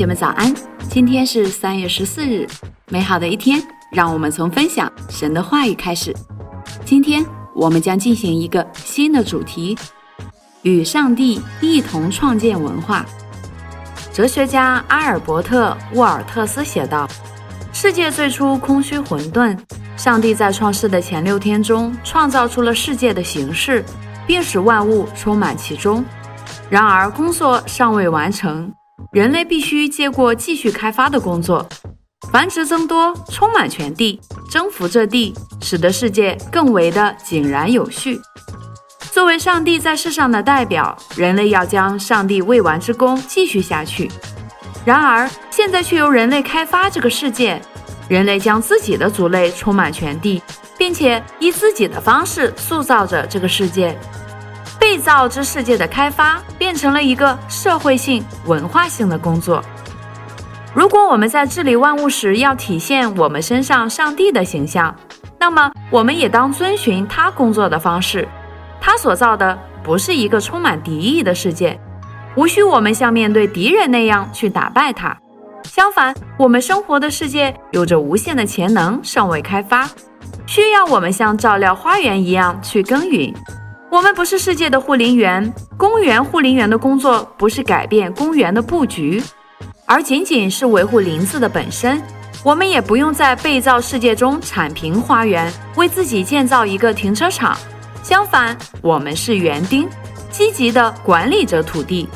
姐们早安，今天是三月十四日，美好的一天，让我们从分享神的话语开始。今天我们将进行一个新的主题，与上帝一同创建文化。哲学家阿尔伯特·沃尔特斯写道：“世界最初空虚混沌，上帝在创世的前六天中创造出了世界的形式，并使万物充满其中。然而，工作尚未完成。”人类必须接过继续开发的工作，繁殖增多，充满全地，征服这地，使得世界更为的井然有序。作为上帝在世上的代表，人类要将上帝未完之功继续下去。然而，现在却由人类开发这个世界，人类将自己的族类充满全地，并且以自己的方式塑造着这个世界。被造之世界的开发变成了一个社会性、文化性的工作。如果我们在治理万物时要体现我们身上上帝的形象，那么我们也当遵循他工作的方式。他所造的不是一个充满敌意的世界，无需我们像面对敌人那样去打败他。相反，我们生活的世界有着无限的潜能，尚未开发，需要我们像照料花园一样去耕耘。我们不是世界的护林员，公园护林员的工作不是改变公园的布局，而仅仅是维护林子的本身。我们也不用在被造世界中铲平花园，为自己建造一个停车场。相反，我们是园丁，积极地管理着土地。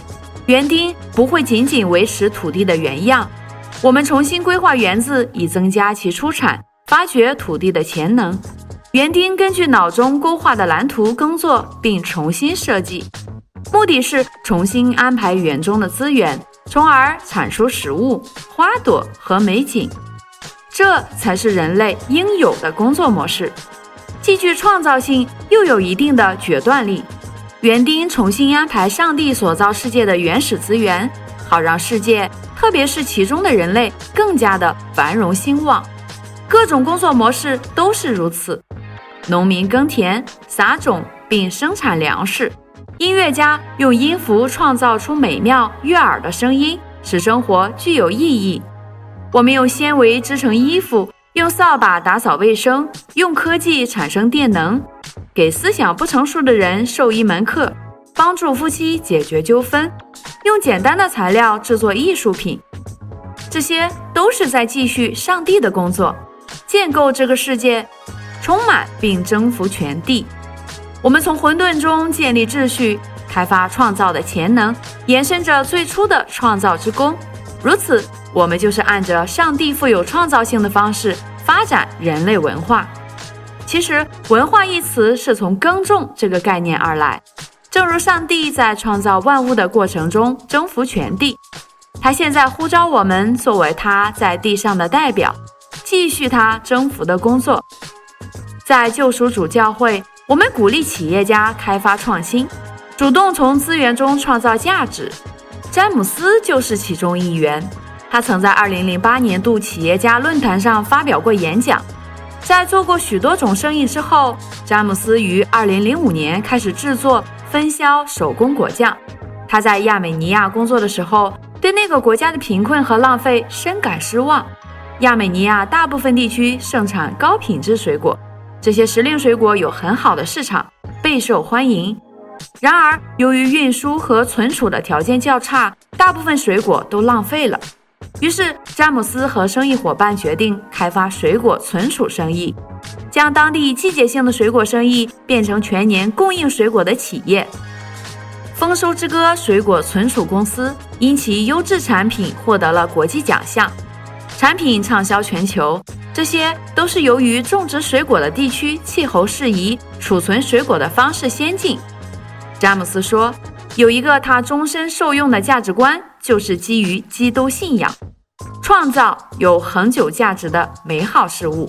园丁不会仅仅维持土地的原样，我们重新规划园子，以增加其出产，发掘土地的潜能。园丁根据脑中勾画的蓝图耕作，并重新设计，目的是重新安排园中的资源，从而产出食物、花朵和美景。这才是人类应有的工作模式，既具创造性，又有一定的决断力。园丁重新安排上帝所造世界的原始资源，好让世界，特别是其中的人类，更加的繁荣兴旺。各种工作模式都是如此。农民耕田、撒种并生产粮食，音乐家用音符创造出美妙悦耳的声音，使生活具有意义。我们用纤维织成衣服，用扫把打扫卫生，用科技产生电能，给思想不成熟的人授一门课，帮助夫妻解决纠纷，用简单的材料制作艺术品，这些都是在继续上帝的工作，建构这个世界。充满并征服全地，我们从混沌中建立秩序，开发创造的潜能，延伸着最初的创造之功。如此，我们就是按着上帝富有创造性的方式发展人类文化。其实，文化一词是从耕种这个概念而来。正如上帝在创造万物的过程中征服全地，他现在呼召我们作为他在地上的代表，继续他征服的工作。在救赎主教会，我们鼓励企业家开发创新，主动从资源中创造价值。詹姆斯就是其中一员。他曾在2008年度企业家论坛上发表过演讲。在做过许多种生意之后，詹姆斯于2005年开始制作分销手工果酱。他在亚美尼亚工作的时候，对那个国家的贫困和浪费深感失望。亚美尼亚大部分地区盛产高品质水果。这些时令水果有很好的市场，备受欢迎。然而，由于运输和存储的条件较差，大部分水果都浪费了。于是，詹姆斯和生意伙伴决定开发水果存储生意，将当地季节性的水果生意变成全年供应水果的企业。丰收之歌水果存储公司因其优质产品获得了国际奖项，产品畅销全球。这些都是由于种植水果的地区气候适宜，储存水果的方式先进。詹姆斯说：“有一个他终身受用的价值观，就是基于基督信仰，创造有恒久价值的美好事物。”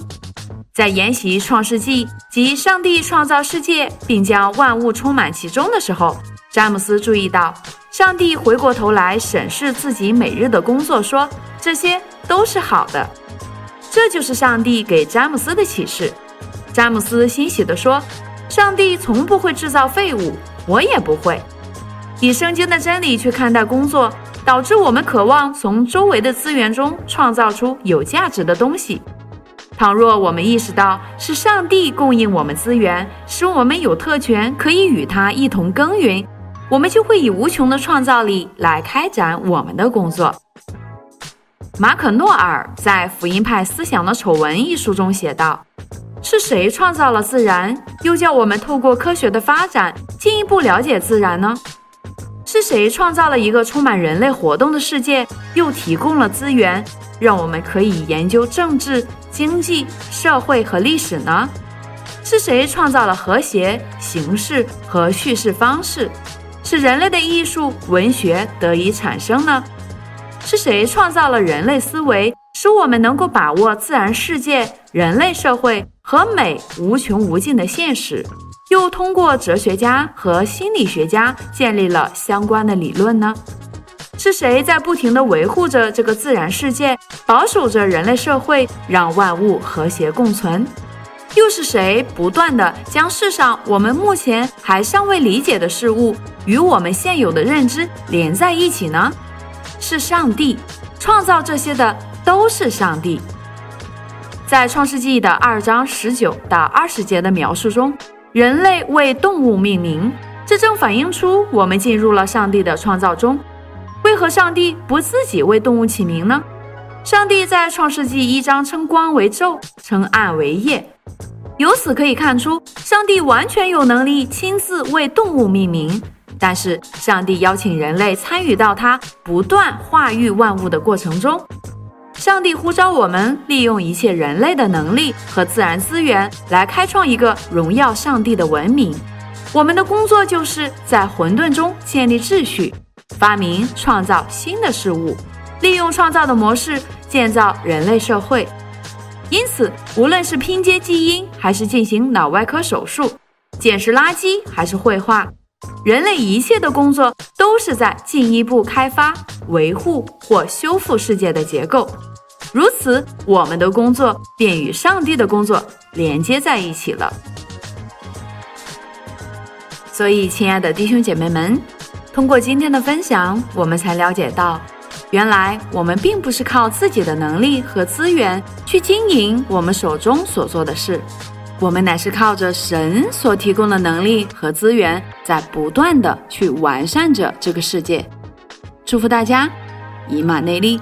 在研习《创世纪》及上帝创造世界并将万物充满其中的时候，詹姆斯注意到，上帝回过头来审视自己每日的工作，说：“这些都是好的。”这就是上帝给詹姆斯的启示。詹姆斯欣喜地说：“上帝从不会制造废物，我也不会。以圣经的真理去看待工作，导致我们渴望从周围的资源中创造出有价值的东西。倘若我们意识到是上帝供应我们资源，使我们有特权可以与他一同耕耘，我们就会以无穷的创造力来开展我们的工作。马可诺尔在《福音派思想的丑闻》一书中写道：“是谁创造了自然，又叫我们透过科学的发展进一步了解自然呢？是谁创造了一个充满人类活动的世界，又提供了资源，让我们可以研究政治、经济、社会和历史呢？是谁创造了和谐、形式和叙事方式，使人类的艺术、文学得以产生呢？”是谁创造了人类思维，使我们能够把握自然世界、人类社会和美无穷无尽的现实？又通过哲学家和心理学家建立了相关的理论呢？是谁在不停地维护着这个自然世界，保守着人类社会，让万物和谐共存？又是谁不断地将世上我们目前还尚未理解的事物与我们现有的认知连在一起呢？是上帝创造这些的，都是上帝。在创世纪的二章十九到二十节的描述中，人类为动物命名，这正反映出我们进入了上帝的创造中。为何上帝不自己为动物起名呢？上帝在创世纪一章称光为昼，称暗为夜。由此可以看出，上帝完全有能力亲自为动物命名。但是，上帝邀请人类参与到他不断化育万物的过程中。上帝呼召我们利用一切人类的能力和自然资源来开创一个荣耀上帝的文明。我们的工作就是在混沌中建立秩序，发明创造新的事物，利用创造的模式建造人类社会。因此，无论是拼接基因，还是进行脑外科手术，捡拾垃圾，还是绘画。人类一切的工作都是在进一步开发、维护或修复世界的结构，如此，我们的工作便与上帝的工作连接在一起了。所以，亲爱的弟兄姐妹们，通过今天的分享，我们才了解到，原来我们并不是靠自己的能力和资源去经营我们手中所做的事。我们乃是靠着神所提供的能力和资源，在不断的去完善着这个世界。祝福大家，以马内利。